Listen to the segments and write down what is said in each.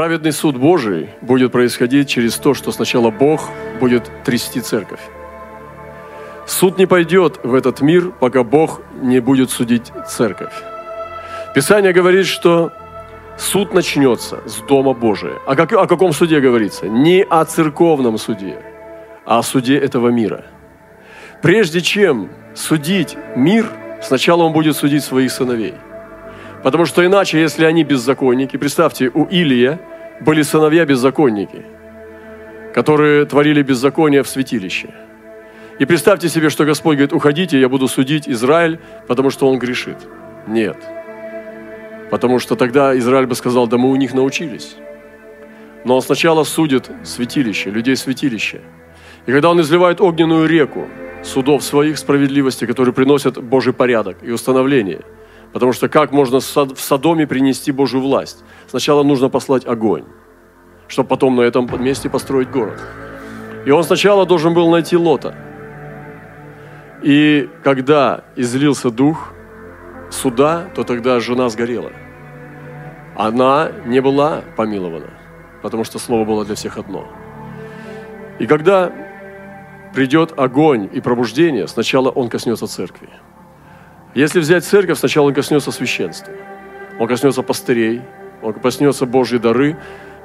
Праведный суд Божий будет происходить через то, что сначала Бог будет трясти церковь. Суд не пойдет в этот мир, пока Бог не будет судить церковь. Писание говорит, что суд начнется с Дома Божия. О, как, о каком суде говорится? Не о церковном суде, а о суде этого мира. Прежде чем судить мир, сначала он будет судить своих сыновей. Потому что иначе, если они беззаконники, представьте, у Илия были сыновья беззаконники, которые творили беззаконие в святилище. И представьте себе, что Господь говорит, уходите, я буду судить Израиль, потому что он грешит. Нет. Потому что тогда Израиль бы сказал, да мы у них научились. Но он сначала судит святилище, людей святилища. И когда он изливает огненную реку судов своих справедливости, которые приносят Божий порядок и установление. Потому что как можно в Содоме принести Божью власть? Сначала нужно послать огонь, чтобы потом на этом месте построить город. И он сначала должен был найти Лота. И когда излился дух суда, то тогда жена сгорела. Она не была помилована, потому что слово было для всех одно. И когда придет огонь и пробуждение, сначала он коснется церкви. Если взять церковь, сначала он коснется священства. Он коснется пастырей, он коснется Божьи дары.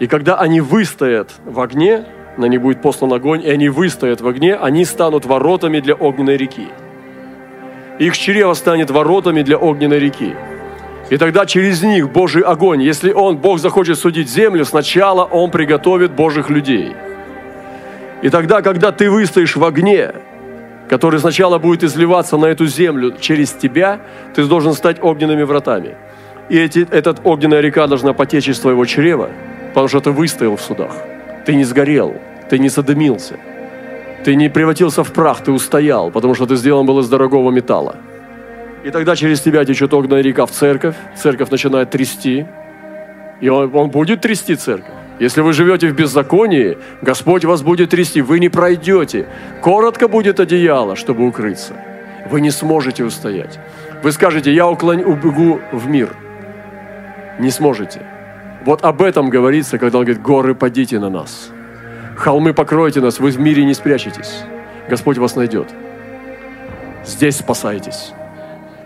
И когда они выстоят в огне, на них будет послан огонь, и они выстоят в огне, они станут воротами для огненной реки. Их чрево станет воротами для огненной реки. И тогда через них Божий огонь, если он, Бог захочет судить землю, сначала Он приготовит Божьих людей. И тогда, когда ты выстоишь в огне, который сначала будет изливаться на эту землю через тебя, ты должен стать огненными вратами. И эти, эта огненная река должна потечь из твоего чрева, потому что ты выстоял в судах. Ты не сгорел, ты не содымился, ты не превратился в прах, ты устоял, потому что ты сделан был из дорогого металла. И тогда через тебя течет огненная река в церковь, церковь начинает трясти, и он, он будет трясти церковь. Если вы живете в беззаконии, Господь вас будет трясти, вы не пройдете. Коротко будет одеяло, чтобы укрыться. Вы не сможете устоять. Вы скажете, я уклон... убегу в мир. Не сможете. Вот об этом говорится, когда он говорит, горы, падите на нас. Холмы, покройте нас, вы в мире не спрячетесь. Господь вас найдет. Здесь спасайтесь.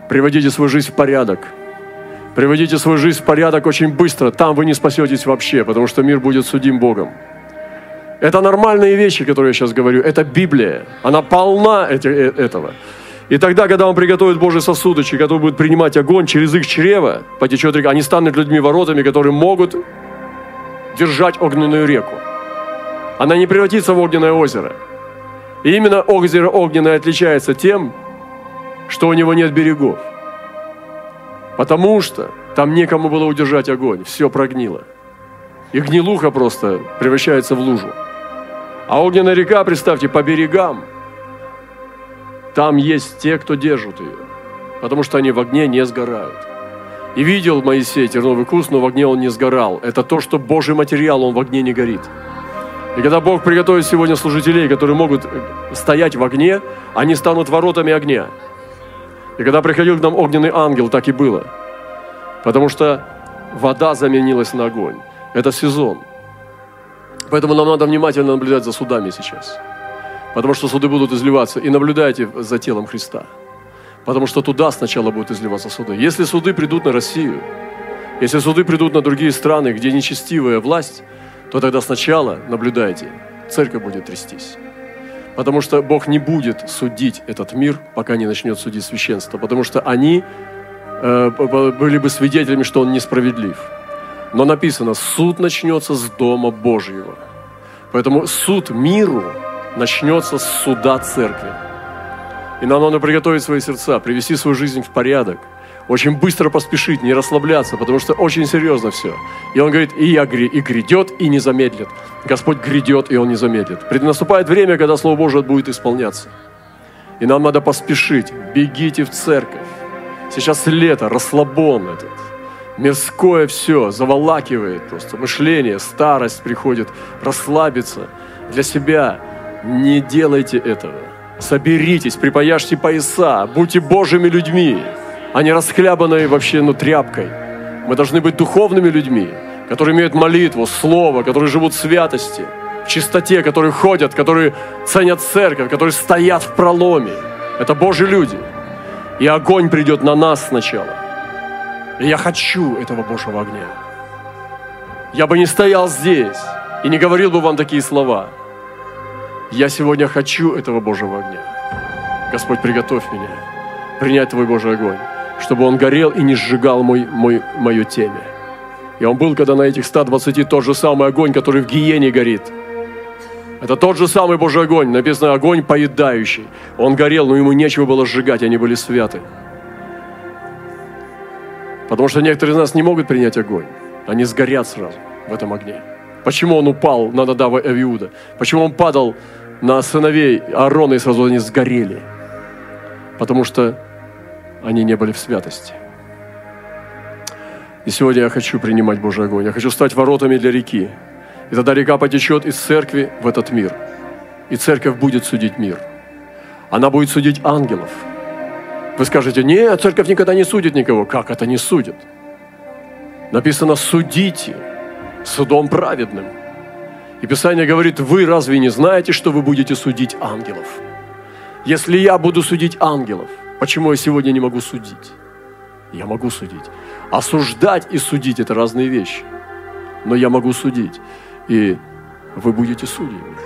Приводите свою жизнь в порядок. Приводите свою жизнь в порядок очень быстро. Там вы не спасетесь вообще, потому что мир будет судим Богом. Это нормальные вещи, которые я сейчас говорю. Это Библия. Она полна эти, э, этого. И тогда, когда Он приготовит Божьи сосудочки, которые будут принимать огонь, через их чрево потечет река, они станут людьми воротами, которые могут держать огненную реку. Она не превратится в огненное озеро. И именно озеро огненное отличается тем, что у него нет берегов. Потому что там некому было удержать огонь, все прогнило. И гнилуха просто превращается в лужу. А огненная река, представьте, по берегам, там есть те, кто держат ее, потому что они в огне не сгорают. И видел Моисей терновый куст, но в огне он не сгорал. Это то, что Божий материал, он в огне не горит. И когда Бог приготовит сегодня служителей, которые могут стоять в огне, они станут воротами огня. И когда приходил к нам огненный ангел, так и было. Потому что вода заменилась на огонь. Это сезон. Поэтому нам надо внимательно наблюдать за судами сейчас. Потому что суды будут изливаться. И наблюдайте за телом Христа. Потому что туда сначала будут изливаться суды. Если суды придут на Россию, если суды придут на другие страны, где нечестивая власть, то тогда сначала, наблюдайте, церковь будет трястись. Потому что Бог не будет судить этот мир, пока не начнет судить священство. Потому что они э, были бы свидетелями, что он несправедлив. Но написано, суд начнется с Дома Божьего. Поэтому суд миру начнется с суда церкви. И нам надо приготовить свои сердца, привести свою жизнь в порядок – очень быстро поспешить, не расслабляться, потому что очень серьезно все. И он говорит, и я и грядет, и не замедлит. Господь грядет, и он не замедлит. Наступает время, когда Слово Божие будет исполняться. И нам надо поспешить. Бегите в церковь. Сейчас лето, расслабон этот. Мирское все заволакивает просто. Мышление, старость приходит. Расслабиться для себя. Не делайте этого. Соберитесь, припаяшьте пояса, будьте Божьими людьми а не расхлябанной вообще ну, тряпкой. Мы должны быть духовными людьми. которые имеют молитву, слово, которые живут в святости, в чистоте, которые ходят, которые ценят церковь, которые стоят в проломе. Это Божьи люди. И огонь придет на нас сначала. И я хочу этого Божьего огня. Я бы не стоял здесь и не говорил бы вам такие слова. Я сегодня хочу этого Божьего огня. Господь, приготовь меня принять Твой Божий огонь, чтобы он горел и не сжигал мой, мой, мое темя. И он был, когда на этих 120 тот же самый огонь, который в гиене горит. Это тот же самый Божий огонь. Написано, огонь поедающий. Он горел, но ему нечего было сжигать, они были святы. Потому что некоторые из нас не могут принять огонь. Они сгорят сразу в этом огне. Почему он упал на Надава Авиуда? Почему он падал на сыновей Аарона и сразу они сгорели? Потому что они не были в святости. И сегодня я хочу принимать Божий огонь. Я хочу стать воротами для реки. И тогда река потечет из церкви в этот мир. И церковь будет судить мир. Она будет судить ангелов. Вы скажете, нет, церковь никогда не судит никого. Как это не судит? Написано, судите судом праведным. И Писание говорит, вы разве не знаете, что вы будете судить ангелов? Если я буду судить ангелов, почему я сегодня не могу судить? Я могу судить. Осуждать и судить – это разные вещи. Но я могу судить. И вы будете судьями.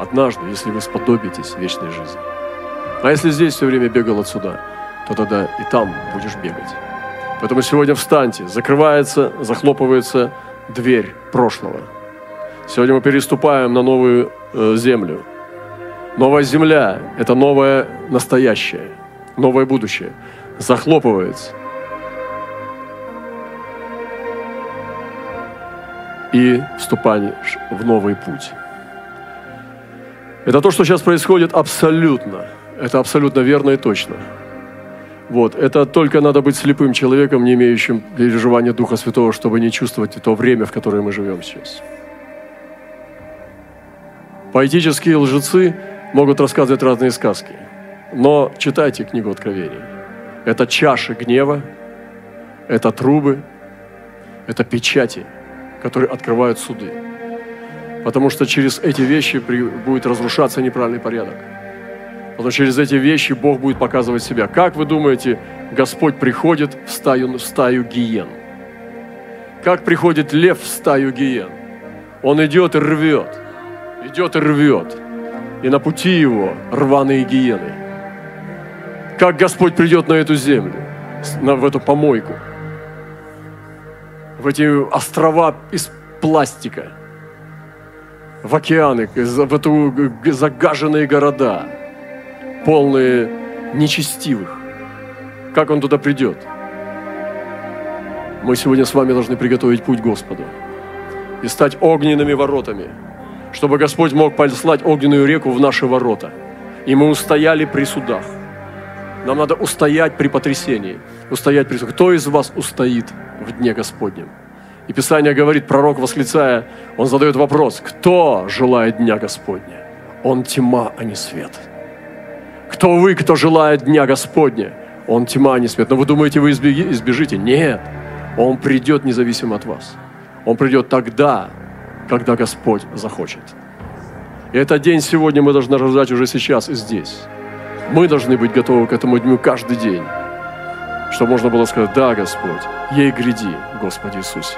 Однажды, если вы сподобитесь вечной жизни. А если здесь все время бегал отсюда, то тогда и там будешь бегать. Поэтому сегодня встаньте. Закрывается, захлопывается дверь прошлого. Сегодня мы переступаем на новую э, землю. Новая земля – это новое настоящее, новое будущее. Захлопывается. И вступаешь в новый путь. Это то, что сейчас происходит абсолютно. Это абсолютно верно и точно. Вот. Это только надо быть слепым человеком, не имеющим переживания Духа Святого, чтобы не чувствовать то время, в которое мы живем сейчас. Поэтические лжецы могут рассказывать разные сказки. Но читайте книгу Откровений. Это чаши гнева, это трубы, это печати, которые открывают суды. Потому что через эти вещи будет разрушаться неправильный порядок. Потому что через эти вещи Бог будет показывать себя. Как вы думаете, Господь приходит в стаю, в стаю гиен? Как приходит лев в стаю гиен? Он идет и рвет, идет и рвет. И на пути его рваные гиены. Как Господь придет на эту землю, на, в эту помойку, в эти острова из пластика, в океаны, в эту загаженные города – полные нечестивых. Как он туда придет? Мы сегодня с вами должны приготовить путь Господу и стать огненными воротами, чтобы Господь мог послать огненную реку в наши ворота. И мы устояли при судах. Нам надо устоять при потрясении. Устоять при. Кто из вас устоит в дне Господнем? И Писание говорит, пророк восклицая, он задает вопрос, кто желает дня Господня? Он тьма, а не свет. Кто вы, кто желает Дня Господня? Он тьма, а не свет. Но вы думаете, вы избежите? Нет. Он придет независимо от вас. Он придет тогда, когда Господь захочет. И этот день сегодня мы должны рождать уже сейчас и здесь. Мы должны быть готовы к этому дню каждый день, чтобы можно было сказать, да, Господь, ей гряди, Господи Иисусе.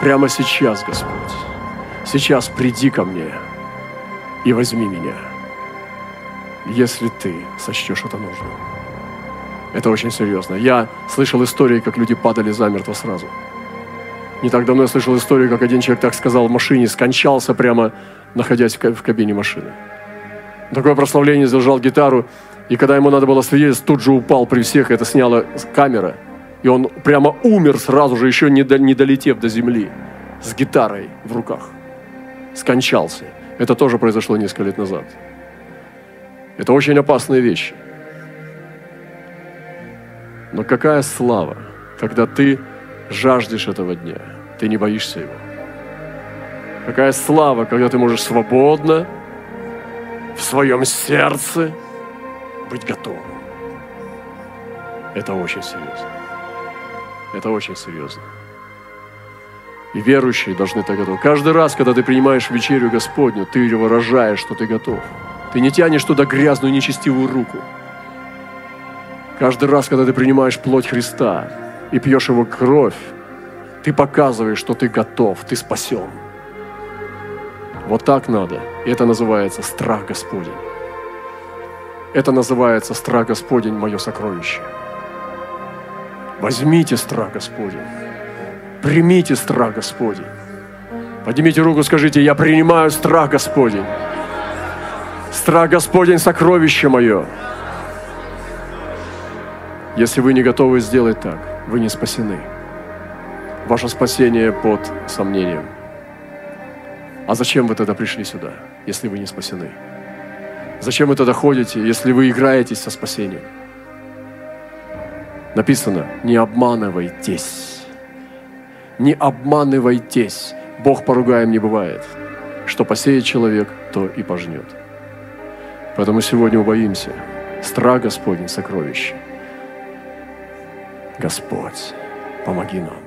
Прямо сейчас, Господь. Сейчас приди ко мне и возьми меня если ты сочтешь это нужным. Это очень серьезно. Я слышал истории, как люди падали замертво сразу. Не так давно я слышал историю, как один человек так сказал в машине, скончался прямо, находясь в кабине машины. Такое прославление зажал гитару, и когда ему надо было свидетельств, тут же упал при всех, это сняла камера. И он прямо умер сразу же, еще не, не долетев до земли, с гитарой в руках. Скончался. Это тоже произошло несколько лет назад. Это очень опасные вещи. Но какая слава, когда ты жаждешь этого дня, ты не боишься его. Какая слава, когда ты можешь свободно в своем сердце быть готовым. Это очень серьезно. Это очень серьезно. И верующие должны так готовы. Каждый раз, когда ты принимаешь вечерю Господню, ты выражаешь, что ты готов. Ты не тянешь туда грязную, нечестивую руку. Каждый раз, когда ты принимаешь плоть Христа и пьешь Его кровь, ты показываешь, что ты готов, ты спасен. Вот так надо. И это называется страх Господень. Это называется страх Господень, мое сокровище. Возьмите страх Господень. Примите страх Господень. Поднимите руку, скажите, я принимаю страх Господень. Страх Господень – сокровище мое. Если вы не готовы сделать так, вы не спасены. Ваше спасение под сомнением. А зачем вы тогда пришли сюда, если вы не спасены? Зачем вы тогда ходите, если вы играетесь со спасением? Написано, не обманывайтесь. Не обманывайтесь. Бог поругаем не бывает. Что посеет человек, то и пожнет. Поэтому сегодня убоимся. Страх Господень – сокровище. Господь, помоги нам.